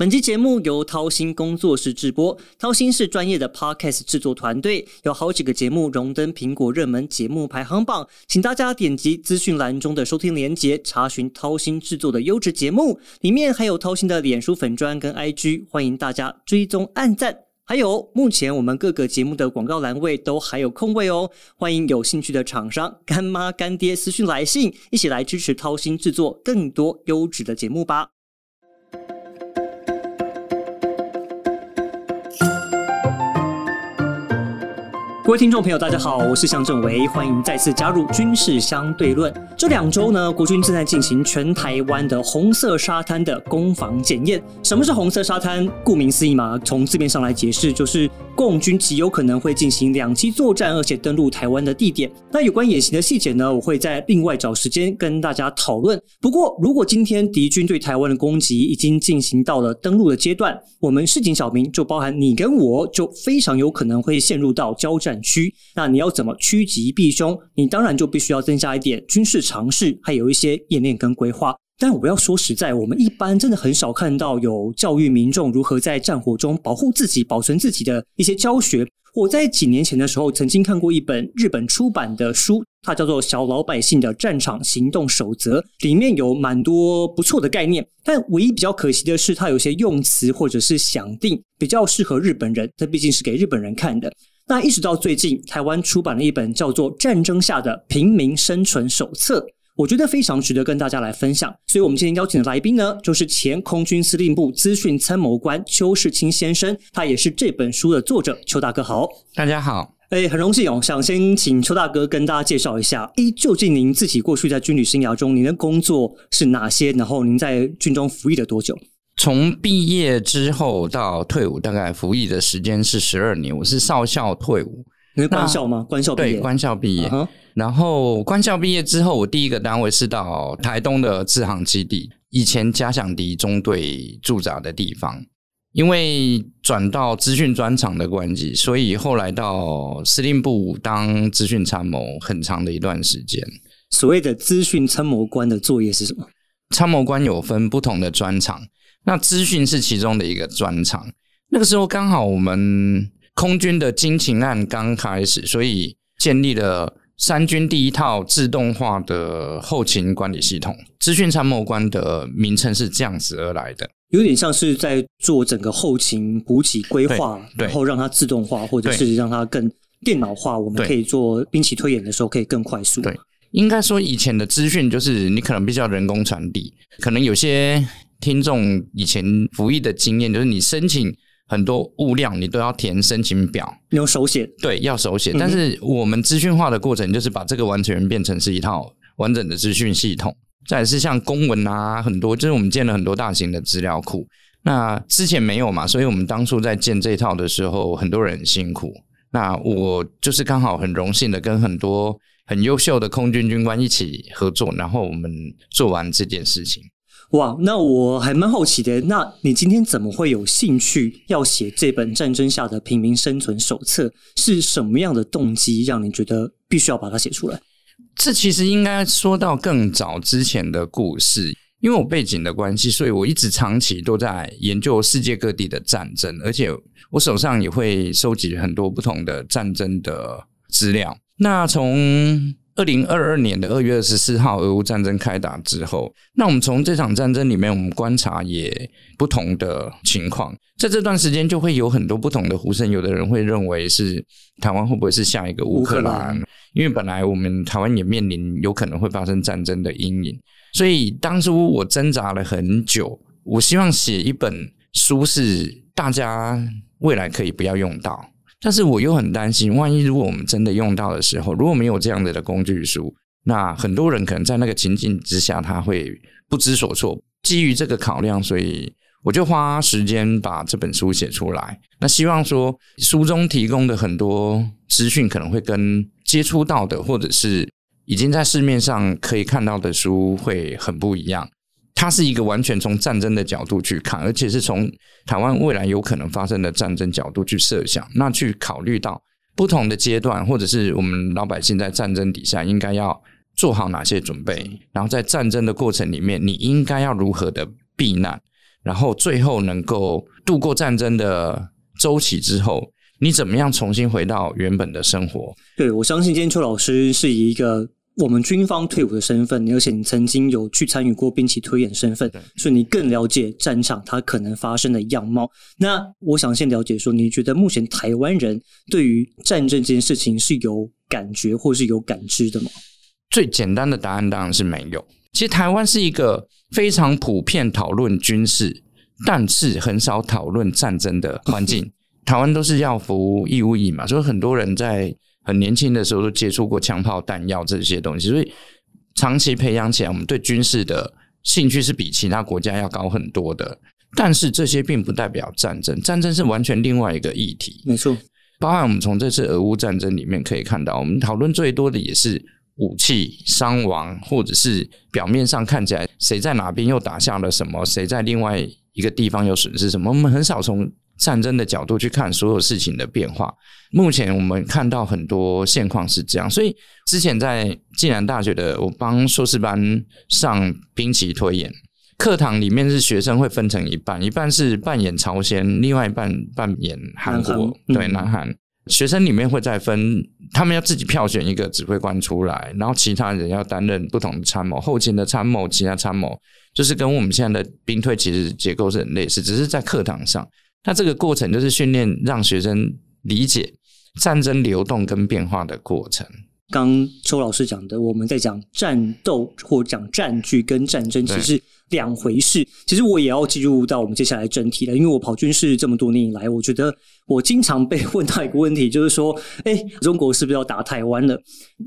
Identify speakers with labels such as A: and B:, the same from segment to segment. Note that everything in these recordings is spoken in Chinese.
A: 本期节目由掏心工作室制播，掏心是专业的 podcast 制作团队，有好几个节目荣登苹果热门节目排行榜，请大家点击资讯栏中的收听连结，查询掏心制作的优质节目，里面还有掏心的脸书粉砖跟 IG，欢迎大家追踪按赞。还有，目前我们各个节目的广告栏位都还有空位哦，欢迎有兴趣的厂商干妈干爹私讯来信，一起来支持掏心制作更多优质的节目吧。各位听众朋友，大家好，我是向正维，欢迎再次加入军事相对论。这两周呢，国军正在进行全台湾的红色沙滩的攻防检验。什么是红色沙滩？顾名思义嘛，从字面上来解释，就是共军极有可能会进行两栖作战，而且登陆台湾的地点。那有关演习的细节呢，我会在另外找时间跟大家讨论。不过，如果今天敌军对台湾的攻击已经进行到了登陆的阶段，我们市井小民，就包含你跟我，就非常有可能会陷入到交战。区，那你要怎么趋吉避凶？你当然就必须要增加一点军事常识，还有一些演练跟规划。但我要说实在，我们一般真的很少看到有教育民众如何在战火中保护自己、保存自己的一些教学。我在几年前的时候曾经看过一本日本出版的书，它叫做《小老百姓的战场行动守则》，里面有蛮多不错的概念。但唯一比较可惜的是，它有些用词或者是想定比较适合日本人，这毕竟是给日本人看的。那一直到最近，台湾出版了一本叫做《战争下的平民生存手册》，我觉得非常值得跟大家来分享。所以，我们今天邀请的来宾呢，就是前空军司令部资讯参谋官邱世清先生，他也是这本书的作者。邱大哥好，
B: 大家好，
A: 哎，很荣幸哦，想先请邱大哥跟大家介绍一下，哎，究竟您自己过去在军旅生涯中，您的工作是哪些？然后您在军中服役了多久？
B: 从毕业之后到退伍，大概服役的时间是十二年。我是少校退伍，
A: 你是官校吗？官校毕业，
B: 对，官校毕业。然后官校毕业之后，我第一个单位是到台东的制航基地，以前嘉想敌中队驻扎的地方。因为转到资讯专场的关系，所以后来到司令部当资讯参谋很长的一段时间。
A: 所谓的资讯参谋官的作业是什么？
B: 参谋官有分不同的专长。那资讯是其中的一个专长。那个时候刚好我们空军的军情案刚开始，所以建立了三军第一套自动化的后勤管理系统。资讯参谋官的名称是这样子而来的，
A: 有点像是在做整个后勤补给规划，然后让它自动化，或者是让它更电脑化。我们可以做兵棋推演的时候可以更快速。
B: 对，应该说以前的资讯就是你可能必须要人工传递，可能有些。听众以前服役的经验，就是你申请很多物料，你都要填申请表，
A: 用手写，
B: 对，要手写。但是我们资讯化的过程，就是把这个完全变成是一套完整的资讯系统。再是像公文啊，很多就是我们建了很多大型的资料库。那之前没有嘛，所以我们当初在建这套的时候，很多人很辛苦。那我就是刚好很荣幸的跟很多很优秀的空军军官一起合作，然后我们做完这件事情。
A: 哇，那我还蛮好奇的。那你今天怎么会有兴趣要写这本战争下的平民生存手册？是什么样的动机让你觉得必须要把它写出来？
B: 这其实应该说到更早之前的故事。因为我背景的关系，所以我一直长期都在研究世界各地的战争，而且我手上也会收集很多不同的战争的资料。那从二零二二年的二月二十四号，俄乌战争开打之后，那我们从这场战争里面，我们观察也不同的情况。在这段时间，就会有很多不同的呼声。有的人会认为是台湾会不会是下一个乌克兰？因为本来我们台湾也面临有可能会发生战争的阴影。所以当初我挣扎了很久，我希望写一本书，是大家未来可以不要用到。但是我又很担心，万一如果我们真的用到的时候，如果没有这样子的工具书，那很多人可能在那个情境之下，他会不知所措。基于这个考量，所以我就花时间把这本书写出来。那希望说，书中提供的很多资讯，可能会跟接触到的，或者是已经在市面上可以看到的书会很不一样。它是一个完全从战争的角度去看，而且是从台湾未来有可能发生的战争角度去设想，那去考虑到不同的阶段，或者是我们老百姓在战争底下应该要做好哪些准备，然后在战争的过程里面，你应该要如何的避难。然后最后能够度过战争的周期之后，你怎么样重新回到原本的生活？
A: 对，我相信今天邱老师是以一个我们军方退伍的身份，而且你曾经有去参与过兵棋推演身份，所以你更了解战场它可能发生的样貌。那我想先了解说，你觉得目前台湾人对于战争这件事情是有感觉或是有感知的吗？
B: 最简单的答案当然是没有。其实台湾是一个非常普遍讨论军事，但是很少讨论战争的环境。台湾都是要服义务役嘛，所以很多人在很年轻的时候都接触过枪炮弹药这些东西，所以长期培养起来，我们对军事的兴趣是比其他国家要高很多的。但是这些并不代表战争，战争是完全另外一个议题。
A: 没错，
B: 包含我们从这次俄乌战争里面可以看到，我们讨论最多的也是武器伤亡，或者是表面上看起来谁在哪边又打下了什么，谁在另外一个地方又损失什么，我们很少从。战争的角度去看所有事情的变化，目前我们看到很多现况是这样。所以之前在暨南大学的，我帮硕士班上兵棋推演课堂里面，是学生会分成一半，一半是扮演朝鲜，另外一半扮演韩国，对南韩。学生里面会再分，他们要自己票选一个指挥官出来，然后其他人要担任不同的参谋，后勤的参谋，其他参谋，就是跟我们现在的兵推其实结构是很类似，只是在课堂上。那这个过程就是训练让学生理解战争流动跟变化的过程。
A: 刚周老师讲的，我们在讲战斗或讲战局跟战争其实两回事。其实我也要进入到我们接下来正题了，因为我跑军事这么多年以来，我觉得我经常被问到一个问题，就是说，哎，中国是不是要打台湾了？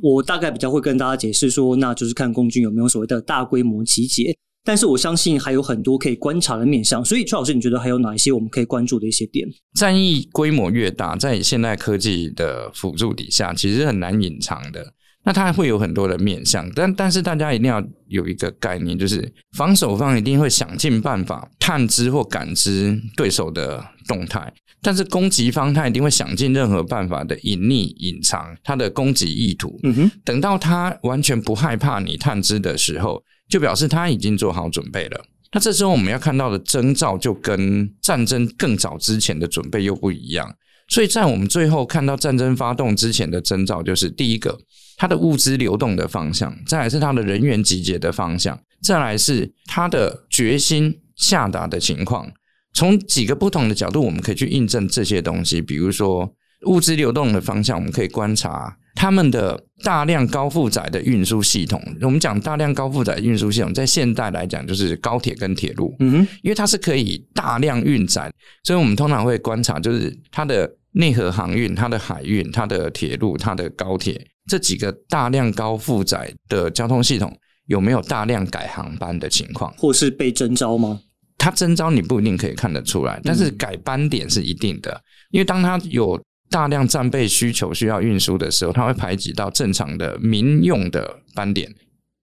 A: 我大概比较会跟大家解释说，那就是看共军有没有所谓的大规模集结。但是我相信还有很多可以观察的面向，所以邱老师，你觉得还有哪一些我们可以关注的一些点？
B: 战役规模越大，在现代科技的辅助底下，其实很难隐藏的。那它会有很多的面向，但但是大家一定要有一个概念，就是防守方一定会想尽办法探知或感知对手的动态，但是攻击方他一定会想尽任何办法的隐匿、隐藏他的攻击意图。嗯哼，等到他完全不害怕你探知的时候。就表示他已经做好准备了。那这时候我们要看到的征兆，就跟战争更早之前的准备又不一样。所以在我们最后看到战争发动之前的征兆，就是第一个，它的物资流动的方向；再来是它的人员集结的方向；再来是它的决心下达的情况。从几个不同的角度，我们可以去印证这些东西。比如说物资流动的方向，我们可以观察。他们的大量高负载的运输系统，我们讲大量高负载运输系统，在现代来讲就是高铁跟铁路，嗯哼，因为它是可以大量运载，所以我们通常会观察，就是它的内河航运、它的海运、它的铁路、它的高铁这几个大量高负载的交通系统有没有大量改航班的情况，
A: 或是被征召吗？
B: 它征召你不一定可以看得出来，但是改班点是一定的，因为当它有。大量战备需求需要运输的时候，它会排挤到正常的民用的班点，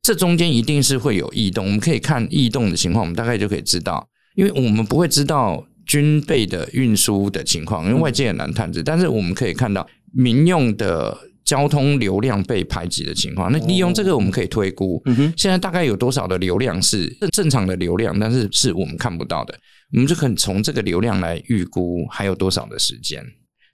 B: 这中间一定是会有异动。我们可以看异动的情况，我们大概就可以知道，因为我们不会知道军备的运输的情况，因为外界很难探知。但是我们可以看到民用的交通流量被排挤的情况。那利用这个，我们可以推估，现在大概有多少的流量是正常的流量，但是是我们看不到的，我们就可以从这个流量来预估还有多少的时间。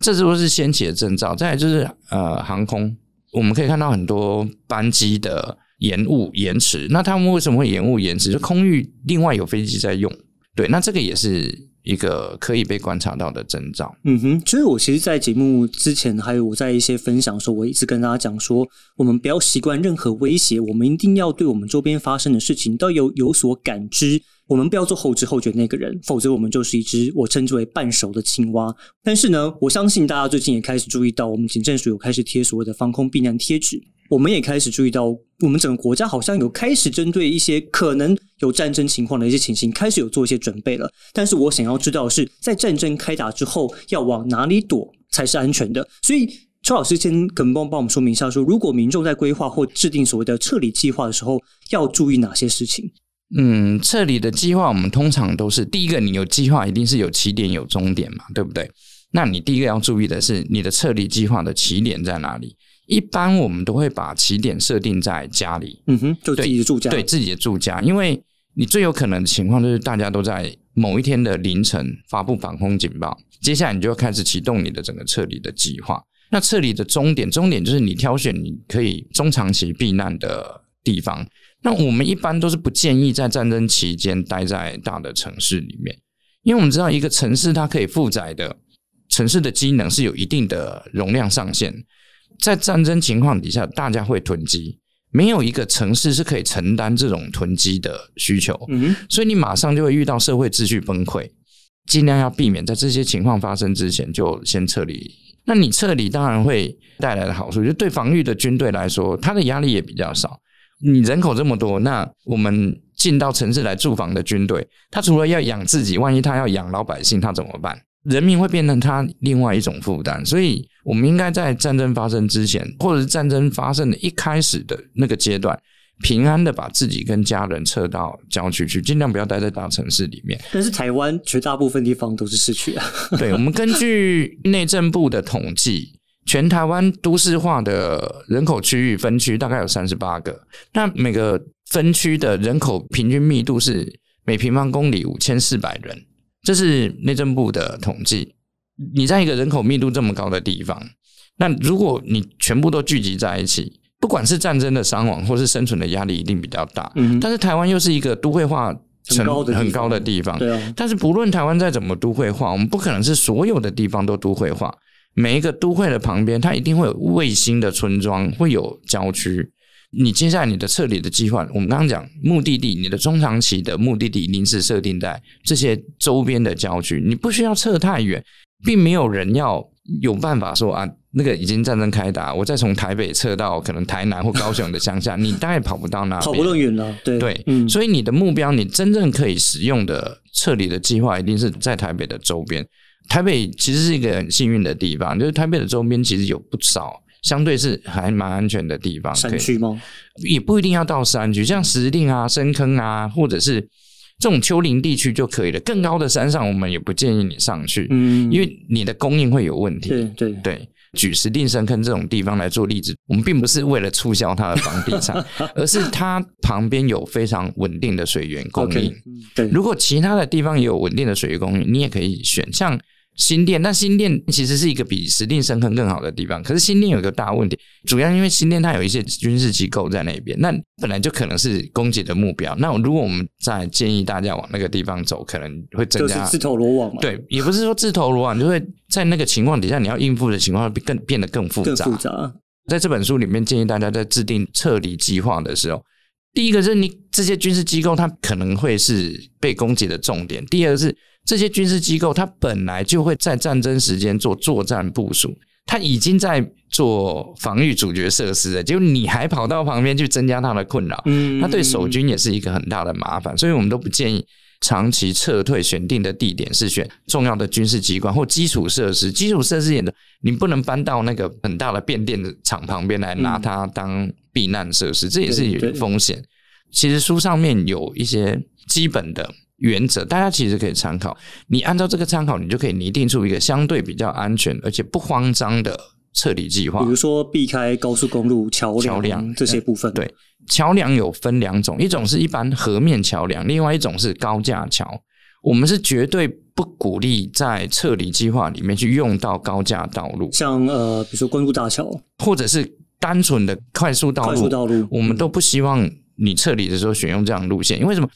B: 这都是先起的征兆。再来就是呃，航空，我们可以看到很多班机的延误、延迟。那他们为什么会延误、延迟？就空域另外有飞机在用，对，那这个也是一个可以被观察到的征兆。
A: 嗯哼，所以我其实，在节目之前，还有我在一些分享的时候，我一直跟大家讲说，我们不要习惯任何威胁，我们一定要对我们周边发生的事情都有有所感知。我们不要做后知后觉那个人，否则我们就是一只我称之为半熟的青蛙。但是呢，我相信大家最近也开始注意到，我们警政署有开始贴所谓的防空避难贴纸。我们也开始注意到，我们整个国家好像有开始针对一些可能有战争情况的一些情形，开始有做一些准备了。但是我想要知道的是，在战争开打之后，要往哪里躲才是安全的？所以，邱老师先可能帮帮我们说明一下，说如果民众在规划或制定所谓的撤离计划的时候，要注意哪些事情？
B: 嗯，撤离的计划我们通常都是第一个，你有计划一定是有起点有终点嘛，对不对？那你第一个要注意的是你的撤离计划的起点在哪里？一般我们都会把起点设定在家里，
A: 嗯哼，就自己的住家，
B: 对自己的住家，因为你最有可能的情况就是大家都在某一天的凌晨发布防空警报，接下来你就要开始启动你的整个撤离的计划。那撤离的终点，终点就是你挑选你可以中长期避难的地方。那我们一般都是不建议在战争期间待在大的城市里面，因为我们知道一个城市它可以负载的城市的机能是有一定的容量上限，在战争情况底下，大家会囤积。没有一个城市是可以承担这种囤积的需求，
A: 嗯，
B: 所以你马上就会遇到社会秩序崩溃。尽量要避免在这些情况发生之前就先撤离。那你撤离当然会带来的好处，就对防御的军队来说，它的压力也比较少。你人口这么多，那我们进到城市来驻防的军队，他除了要养自己，万一他要养老百姓，他怎么办？人民会变成他另外一种负担，所以我们应该在战争发生之前，或者是战争发生的一开始的那个阶段，平安的把自己跟家人撤到郊区去，尽量不要待在大城市里面。
A: 但是台湾绝大部分地方都是市区啊。
B: 对，我们根据内政部的统计，全台湾都市化的人口区域分区大概有三十八个，那每个分区的人口平均密度是每平方公里五千四百人。这是内政部的统计。你在一个人口密度这么高的地方，那如果你全部都聚集在一起，不管是战争的伤亡，或是生存的压力，一定比较大。
A: 嗯，
B: 但是台湾又是一个都会化
A: 很高的
B: 很高的地方，
A: 对啊，
B: 但是不论台湾再怎么都会化，我们不可能是所有的地方都都会化。每一个都会的旁边，它一定会有卫星的村庄，会有郊区。你接下来你的撤离的计划，我们刚刚讲目的地，你的中长期的目的地临时设定在这些周边的郊区，你不需要撤太远，并没有人要有办法说啊，那个已经战争开打，我再从台北撤到可能台南或高雄的乡下，你大概跑不到那，
A: 跑不那么远了。对
B: 对，所以你的目标，你真正可以使用的撤离的计划，一定是在台北的周边。台北其实是一个很幸运的地方，就是台北的周边其实有不少相对是还蛮安全的地方，
A: 山区吗？
B: 也不一定要到山区，像石碇啊、深坑啊，或者是这种丘陵地区就可以了。更高的山上，我们也不建议你上去，
A: 嗯，
B: 因为你的供应会有问题。
A: 对对
B: 对，举石碇、深坑这种地方来做例子，我们并不是为了促销它的房地产，而是它旁边有非常稳定的水源供应。如果其他的地方也有稳定的水源供应，你也可以选像新店。但新店其实是一个比石定深坑更好的地方，可是新店有一个大问题，主要因为新店它有一些军事机构在那边，那本来就可能是攻击的目标。那如果我们再建议大家往那个地方走，可能会增加
A: 就是自投罗网嘛，，
B: 对，也不是说自投罗网，就会在那个情况底下，你要应付的情况会更变得更复
A: 更
B: 杂。
A: 复杂。
B: 在这本书里面，建议大家在制定撤离计划的时候，第一个是你这些军事机构它可能会是被攻击的重点；第二个是这些军事机构它本来就会在战争时间做作战部署，它已经在做防御主角设施了，结果你还跑到旁边去增加它的困扰，
A: 嗯，
B: 那对守军也是一个很大的麻烦，所以我们都不建议长期撤退。选定的地点是选重要的军事机关或基础设施。基础设施也的，你不能搬到那个很大的变电的厂旁边来拿它当避难设施，这也是有风险。其实书上面有一些基本的原则，大家其实可以参考。你按照这个参考，你就可以拟定出一个相对比较安全而且不慌张的撤离计划
A: 比。如说避开高速公路、桥
B: 桥梁
A: 这些部分，
B: 对桥梁有分两种，一种是一般河面桥梁，另外一种是高架桥。我们是绝对不鼓励在撤离计划里面去用到高架道路，
A: 像呃，比如说关渡大桥、
B: 或者是单纯的快速道路。
A: 快速道路，
B: 我们都不希望你撤离的时候选用这样的路线，因为什么？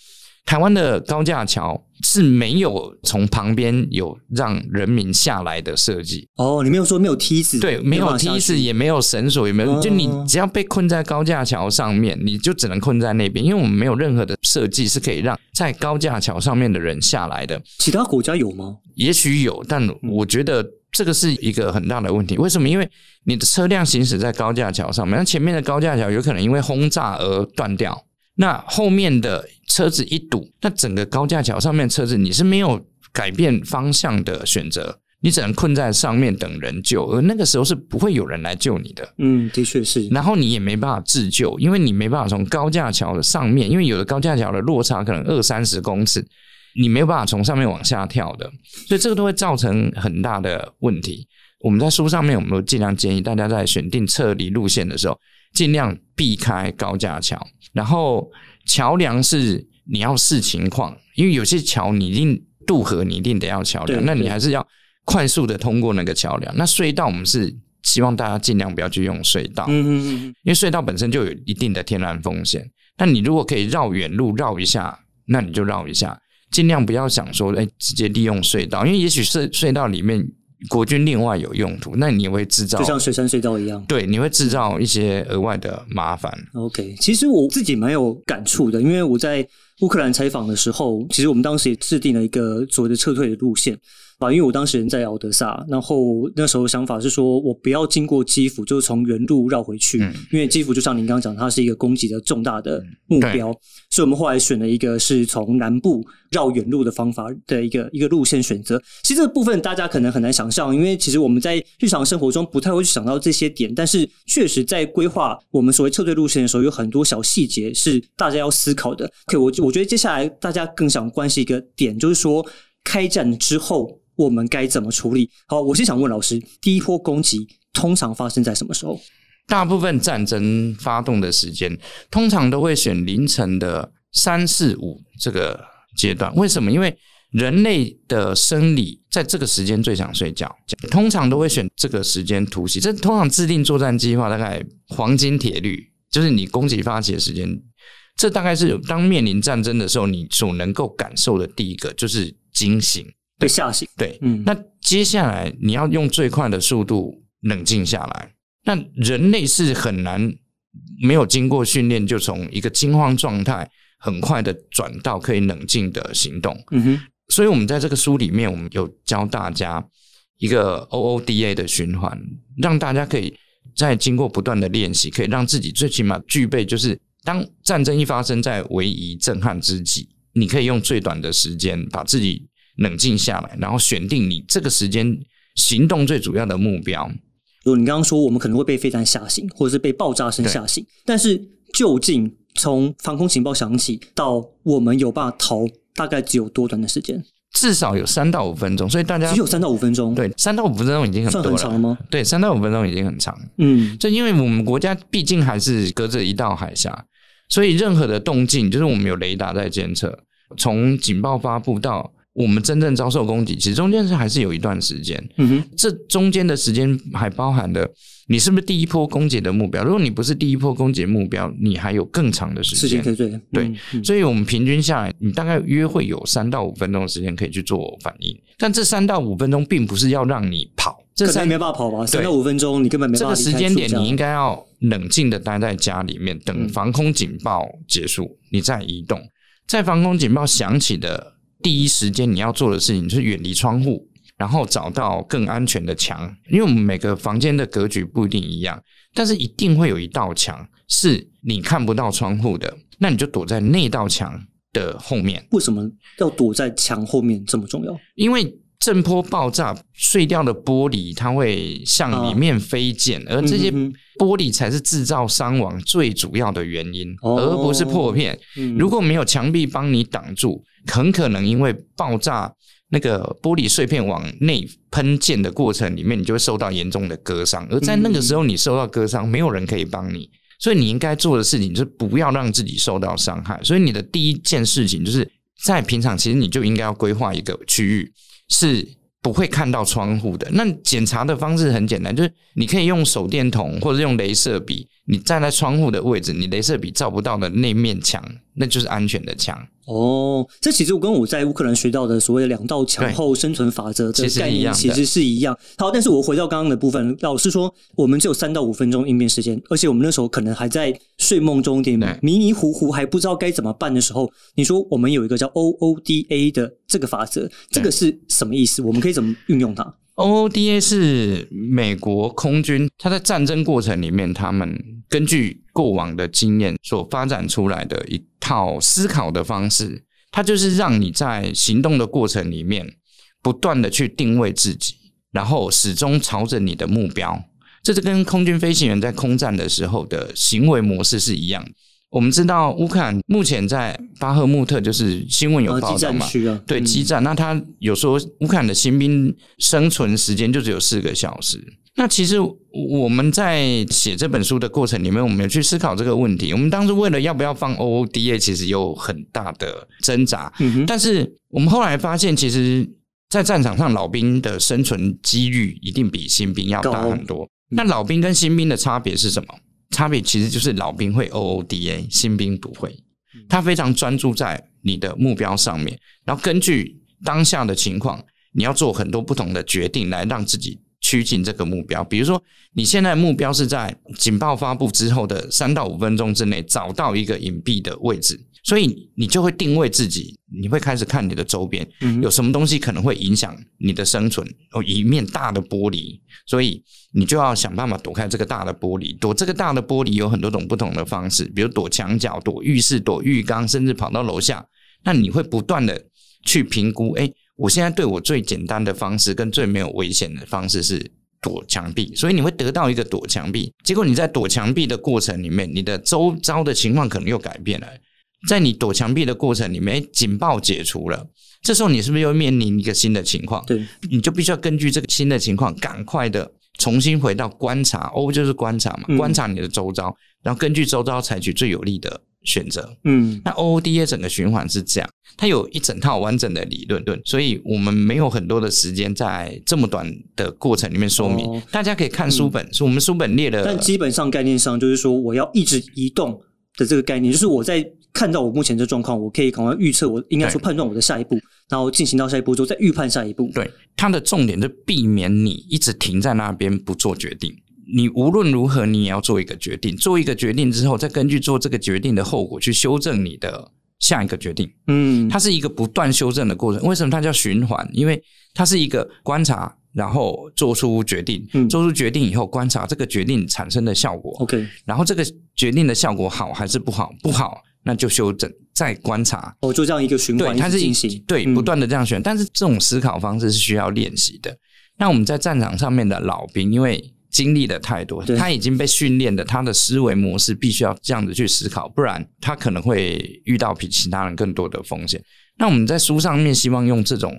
B: 台湾的高架桥是没有从旁边有让人民下来的设计，
A: 哦，你没有说没有梯子，
B: 对，没有梯子，也没有绳索，也没有，
A: 哦
B: 就你只要被困在高架桥上面，你就只能困在那边，因为我们没有任何的设计是可以让在高架桥上面的人下来的。
A: 其他国家有吗？
B: 也许有，但我觉得这个是一个很大的问题。为什么？因为你的车辆行驶在高架桥上面，那前面的高架桥有可能因为轰炸而断掉，那后面的车子一堵，那整个高架桥上面车子你是没有改变方向的选择，你只能困在上面等人救，而那个时候是不会有人来救你的。
A: 嗯，的确是，
B: 然后你也没办法自救，因为你没办法从高架桥的上面，因为有的高架桥的落差可能二三十公尺，你没有办法从上面往下跳的，所以这个都会造成很大的问题。我们在书上面，我们都尽量建议大家在选定撤离路线的时候，尽量避开高架桥，然后桥梁是你要视情况，因为有些桥你一定渡河，你一定得要桥梁，那你
A: 对
B: 还是要快速的通过那个桥梁。那隧道我们是希望大家尽量不要去用隧道，
A: 嗯嗯嗯，
B: 因为隧道本身就有一定的天然风险。那你如果可以绕远路绕一下，那你就绕一下，尽量不要想说，哎，直接利用隧道，因为也许隧隧道里面国军另外有用途，那你也会制造
A: 就像水山隧道一样。
B: 对，你会制造一些额外的麻烦。
A: OK，其实我自己蛮有感触的，因为我在乌克兰采访的时候，其实我们当时也制定了一个所谓的撤退的路线啊，因为我当时人在敖德萨，然后那时候想法是说我不要经过基辅，就是从原路绕回去，
B: 嗯
A: 因为基辅就像您刚刚讲，它是一个攻击的重大的目标，所以我们后来选了一个是从南部绕远路的方法的一个一个路线选择。其实这个部分大家可能很难想象，因为其实我们在日常生活中不太会去想到这些点，但是确实在规划我们所谓撤退路线的时候，有很多小细节是大家要思考的。OK，我我我觉得接下来大家更想关心一个点，就是说开战之后我们该怎么处理。好，我先想问老师，第一波攻击通常发生在什么时候？
B: 大部分战争发动的时间，通常都会选凌晨的三四五这个阶段。为什么？因为人类的生理在这个时间最想睡觉，通常都会选这个时间突袭。这通常制定作战计划大概黄金铁律，就是你攻击发起的时间。这大概是当面临战争的时候，你所能够感受的第一个就是惊醒。
A: 被吓醒？
B: 对，
A: 嗯，
B: 那接下来你要用最快的速度冷静下来。那人类是很难没有经过训练，就从一个惊慌状态很快的转到可以冷静的行动。
A: 嗯哼，
B: 所以，我们在这个书里面，我们有教大家一个 OODA 的循环，让大家可以在经过不断的练习，可以让自己最起码具备，就是当战争一发生在唯一震撼之际，你可以用最短的时间把自己冷静下来，然后选定你这个时间行动最主要的目标。
A: 如果你刚刚说我们可能会被飞弹吓醒，或者是被爆炸声吓醒，但是究竟从防空警报响起到我们有办法逃，大概只有多短的时间？
B: 至少有三到五分钟，所以大家
A: 只有三到五分钟，，
B: 对三到五分钟已经很
A: 算
B: 多了。
A: 很长了吗？
B: 对，三到五分钟已经很长。
A: 嗯，
B: 就因为我们国家毕竟还是隔着一道海峡，所以任何的动静，就是我们有雷达在监测，从警报发布到我们真正遭受攻击，其实中间是还是有一段时间。
A: 嗯哼，
B: 这中间的时间还包含了你是不是第一波攻击的目标。如果你不是第一波攻击目标，你还有更长的时间
A: 对，
B: 对
A: 嗯，嗯
B: 所以我们平均下来，你大概约会有三到五分钟的时间可以去做反应。但这三到五分钟并不是要让你跑，这三
A: 可能没办法跑吧，三到五分钟你根本没
B: 这个
A: 办法这个
B: 时间点，你应该要冷静的待在家里面，等
A: 嗯
B: 防空警报结束，你再移动。在防空警报响起的第一时间，你要做的事情就是远离窗户，然后找到更安全的墙。因为我们每个房间的格局不一定一样，但是一定会有一道墙是你看不到窗户的，那你就躲在那道墙的后面。
A: 为什么要躲在墙后面这么重要？
B: 因为震波爆炸碎掉的玻璃，它会向里面飞溅，而这些玻璃才是制造伤亡最主要的原因，
A: 哦
B: 而不是破片。
A: 嗯
B: 如果没有墙壁帮你挡住，很可能因为爆炸那个玻璃碎片往内喷溅的过程里面，你就会受到严重的割伤。而在那个时候，你受到割伤，没有人可以帮你。所以你应该做的事情就是不要让自己受到伤害。所以你的第一件事情就是在平常，其实你就应该要规划一个区域是不会看到窗户的。那检查的方式很简单，就是你可以用手电筒或者用镭射笔，你站在窗户的位置，你镭射笔照不到的那面墙，那就是安全的墙。
A: 哦，这其实我跟我在乌克兰学到的所谓的两道墙后生存法则的概念其实是一样。好，但是我回到刚刚的部分，老师说我们只有三到五分钟应变时间，而且我们那时候可能还在睡梦中，有点迷迷糊糊，还不知道该怎么办的时候，你说我们有一个叫 OODA 的这个法则，这个是什么意思？我们可以怎么运用它？
B: OODA 是美国空军，它在战争过程里面，他们根据过往的经验所发展出来的一套思考的方式。它就是让你在行动的过程里面，不断的去定位自己，然后始终朝着你的目标。这是跟空军飞行员在空战的时候的行为模式是一样的。我们知道乌克兰目前在巴赫穆特就是新闻有报道嘛，对
A: 嗯
B: 基站，那他有说乌克兰的新兵生存时间就只有四个小时。那其实我们在写这本书的过程里面，我们有去思考这个问题。我们当时为了要不要放 OODA，其实有很大的挣扎。
A: 嗯哼，
B: 但是我们后来发现，其实，在战场上，老兵的生存几率一定比新兵要大很多。那老兵跟新兵的差别是什么？差别其实就是老兵会 OODA，新兵不会。他非常专注在你的目标上面，然后根据当下的情况，你要做很多不同的决定，来让自己趋近这个目标。比如说，你现在目标是在警报发布之后的三到五分钟之内找到一个隐蔽的位置，所以你就会定位自己，你会开始看你的周边
A: 嗯
B: 有什么东西可能会影响你的生存。哦，一面大的玻璃，所以你就要想办法躲开这个大的玻璃。躲这个大的玻璃有很多种不同的方式，比如躲墙角、躲浴室、躲浴缸，甚至跑到楼下。那你会不断的去评估，哎，我现在对我最简单的方式跟最没有危险的方式是躲墙壁，所以你会得到一个躲墙壁。结果你在躲墙壁的过程里面，你的周遭的情况可能又改变了。在你躲墙壁的过程里面，诶警报解除了，这时候你是不是又面临一个新的情况？
A: 对，
B: 你就必须要根据这个新的情况，赶快的重新回到观察。O 就是观察嘛，
A: 嗯
B: 观察你的周遭，然后根据周遭采取最有利的选择。
A: 嗯
B: 那 OODA 整个循环是这样，它有一整套完整的理论，论，所以我们没有很多的时间在这么短的过程里面说明。
A: 哦
B: 大家可以看书本，是我们书本列的，
A: 但基本上概念上就是说，我要一直移动的这个概念，就是我在看到我目前这状况，我可以赶快预测我应该说判断我的下一步，然后进行到下一步之后再预判下一步。
B: 对，它的重点是避免你一直停在那边不做决定。你无论如何，你也要做一个决定。做一个决定之后，再根据做这个决定的后果去修正你的下一个决定。
A: 嗯，
B: 它是一个不断修正的过程。为什么它叫循环？因为它是一个观察，然后做出决定，
A: 嗯
B: 做出决定以后观察这个决定产生的效果
A: ，OK，
B: 然后这个决定的效果好还是不好？不好，那就修正，再观察。
A: 哦，就这样一个循，环一
B: 它是
A: 直进行，
B: 对
A: 嗯
B: 不断的这样选，但是这种思考方式是需要练习的。那我们在战场上面的老兵，因为经历的太多，他已经被训练的，他的思维模式必须要这样子去思考，不然他可能会遇到比其他人更多的风险。那我们在书上面希望用这种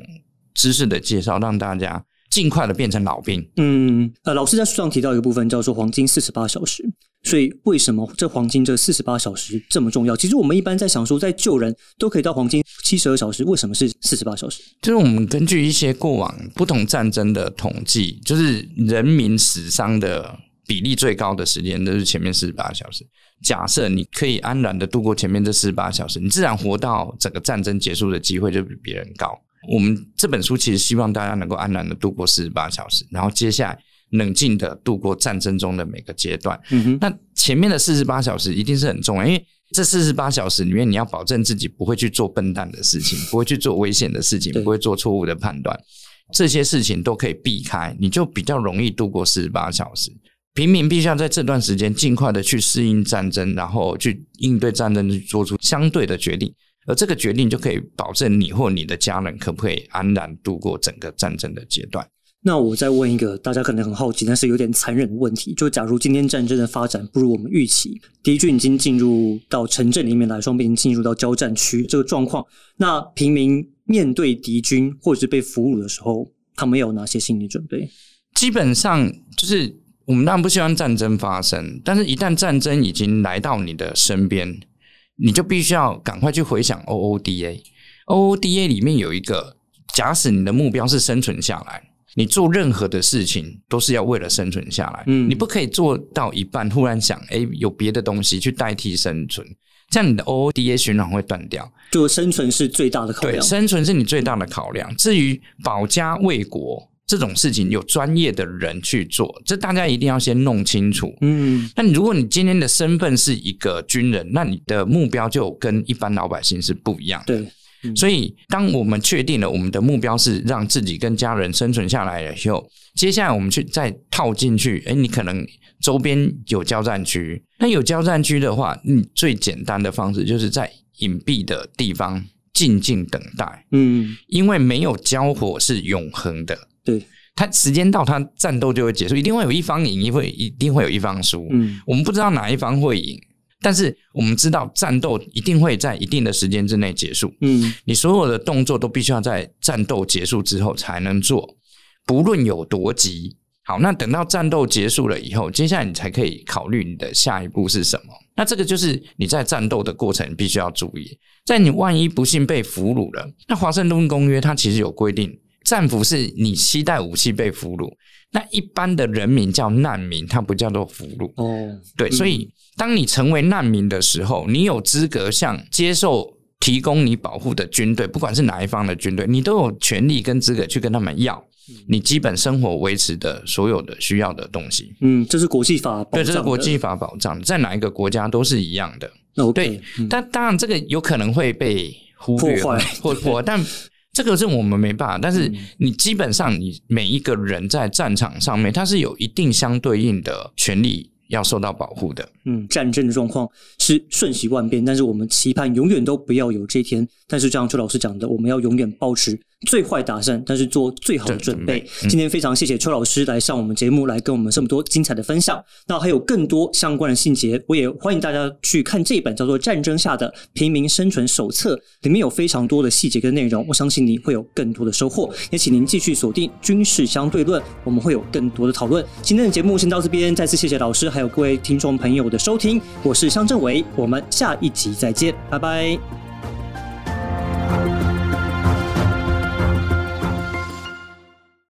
B: 知识的介绍，让大家尽快的变成老兵。
A: 嗯，呃，老师在书上提到一个部分叫做黄金四十八小时，所以为什么这黄金这四十八小时这么重要？其实我们一般在想说，在救人都可以到黄金七十二小时，为什么是四十八小时？
B: 就是我们根据一些过往不同战争的统计，就是人民死伤的比例最高的时间都是前面四十八小时。假设你可以安然的度过前面这四十八小时，你自然活到整个战争结束的机会就比别人高。我们这本书其实希望大家能够安然的度过四十八小时，然后接下来冷静的度过战争中的每个阶段。
A: 嗯哼，
B: 那前面的四十八小时一定是很重要，因为这四十八小时里面，你要保证自己不会去做笨蛋的事情，不会去做危险的事情，不会做错误的判断，这些事情都可以避开，你就比较容易度过四十八小时。平民必须要在这段时间尽快的去适应战争，然后去应对战争，去做出相对的决定，而这个决定就可以保证你或你的家人可不可以安然度过整个战争的阶段。
A: 那我再问一个大家可能很好奇，但是有点残忍的问题：就假如今天战争的发展不如我们预期，敌军已经进入到城镇里面来，双边已经进入到交战区这个状况，那平民面对敌军或者是被俘虏的时候，他们有哪些心理准备？
B: 基本上就是我们当然不希望战争发生，但是一旦战争已经来到你的身边，你就必须要赶快去回想 OODA。OODA 里面有一个，假使你的目标是生存下来，你做任何的事情都是要为了生存下来。
A: 嗯
B: 你不可以做到一半忽然想，哎，有别的东西去代替生存，这样你的 OODA 循环会断掉。
A: 就生存是最大的考
B: 对，
A: 量。
B: 生存是你最大的考量。至于保家卫国这种事情，有专业的人去做，这大家一定要先弄清楚。
A: 嗯，
B: 那你如果你今天的身份是一个军人，那你的目标就跟一般老百姓是不一样的。
A: 对，
B: 所以，当我们确定了我们的目标是让自己跟家人生存下来了以后，接下来我们去再套进去，哎，你可能周边有交战区，那有交战区的话，你最简单的方式就是在隐蔽的地方静静等待，
A: 嗯，
B: 因为没有交火是永恒的。
A: 对，
B: 他时间到，他战斗就会结束，一定会有一方赢，一会一定会有一方输。
A: 嗯，
B: 我们不知道哪一方会赢，但是我们知道战斗一定会在一定的时间之内结束，
A: 嗯
B: 你所有的动作都必须要在战斗结束之后才能做，不论有多急。好，那等到战斗结束了以后，接下来你才可以考虑你的下一步是什么。那这个就是你在战斗的过程必须要注意，在你万一不幸被俘虏了，那华盛顿公约它其实有规定，战俘是你携带武器被俘虏，那一般的人民叫难民，它不叫做俘虏。
A: 哦，
B: 对，所以当你成为难民的时候，你有资格向接受提供你保护的军队，不管是哪一方的军队，你都有权利跟资格去跟他们要你基本生活维持的所有的需要的东西。
A: 嗯，这是国际法保障
B: 对，这是国际法保障，在哪一个国家都是一样的。对
A: 嗯
B: 但当然这个有可能会被忽略
A: 破坏
B: 或破坏，但这个是我们没办法。但是
A: 嗯
B: 你基本上，你每一个人在战场上面，他是有一定相对应的权利要受到保护的。
A: 嗯，战争的状况是瞬息万变，但是我们期盼永远都不要有这一天。但是，就像邱老师讲的，我们要永远保持最坏打算，但是做最好的准备。
B: 准备嗯
A: 今天非常谢谢邱老师来上我们节目，来跟我们这么多精彩的分享。那还有更多相关的细节，我也欢迎大家去看这本叫做《战争下的平民生存手册》，里面有非常多的细节跟内容，我相信您会有更多的收获。也请您继续锁定《军事相对论》，我们会有更多的讨论。今天的节目先到这边，再次谢谢老师还还有各位听众朋友的收听，我是向正伟，我们下一集再见，拜拜。